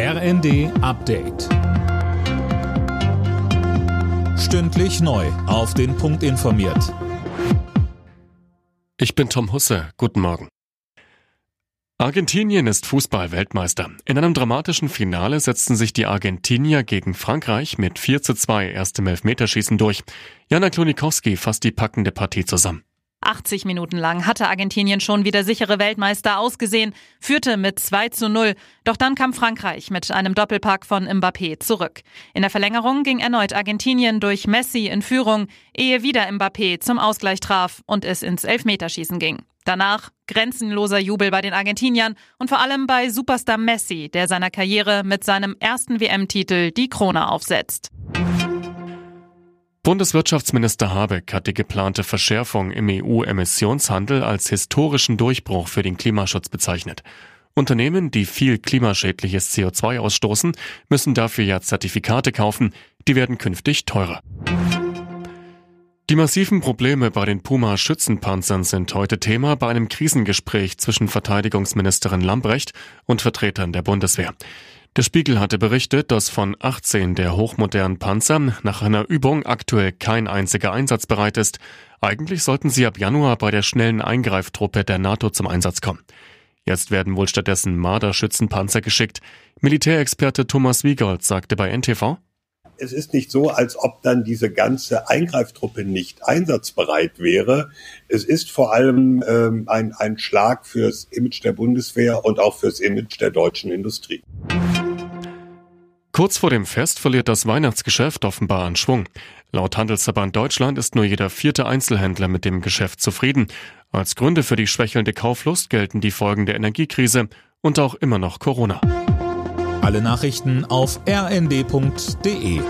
RND Update. Stündlich neu. Auf den Punkt informiert. Ich bin Tom Husse. Guten Morgen. Argentinien ist Fußball-Weltmeister. In einem dramatischen Finale setzten sich die Argentinier gegen Frankreich mit 4 zu 2 erst im Elfmeterschießen durch. Jana Klonikowski fasst die packende Partie zusammen. 80 Minuten lang hatte Argentinien schon wieder sichere Weltmeister ausgesehen, führte mit 2 zu 0. Doch dann kam Frankreich mit einem Doppelpack von Mbappé zurück. In der Verlängerung ging erneut Argentinien durch Messi in Führung, ehe wieder Mbappé zum Ausgleich traf und es ins Elfmeterschießen ging. Danach grenzenloser Jubel bei den Argentiniern und vor allem bei Superstar Messi, der seiner Karriere mit seinem ersten WM-Titel die Krone aufsetzt. Bundeswirtschaftsminister Habeck hat die geplante Verschärfung im EU-Emissionshandel als historischen Durchbruch für den Klimaschutz bezeichnet. Unternehmen, die viel klimaschädliches CO2 ausstoßen, müssen dafür ja Zertifikate kaufen, die werden künftig teurer. Die massiven Probleme bei den Puma-Schützenpanzern sind heute Thema bei einem Krisengespräch zwischen Verteidigungsministerin Lambrecht und Vertretern der Bundeswehr. Der Spiegel hatte berichtet, dass von 18 der hochmodernen Panzer nach einer Übung aktuell kein einziger einsatzbereit ist. Eigentlich sollten sie ab Januar bei der schnellen Eingreiftruppe der NATO zum Einsatz kommen. Jetzt werden wohl stattdessen Marder-Schützenpanzer geschickt. Militärexperte Thomas Wiegold sagte bei NTV, es ist nicht so, als ob dann diese ganze Eingreiftruppe nicht einsatzbereit wäre. Es ist vor allem ähm, ein, ein Schlag fürs Image der Bundeswehr und auch fürs Image der deutschen Industrie. Kurz vor dem Fest verliert das Weihnachtsgeschäft offenbar an Schwung. Laut Handelsverband Deutschland ist nur jeder vierte Einzelhändler mit dem Geschäft zufrieden. Als Gründe für die schwächelnde Kauflust gelten die Folgen der Energiekrise und auch immer noch Corona. Alle Nachrichten auf rnd.de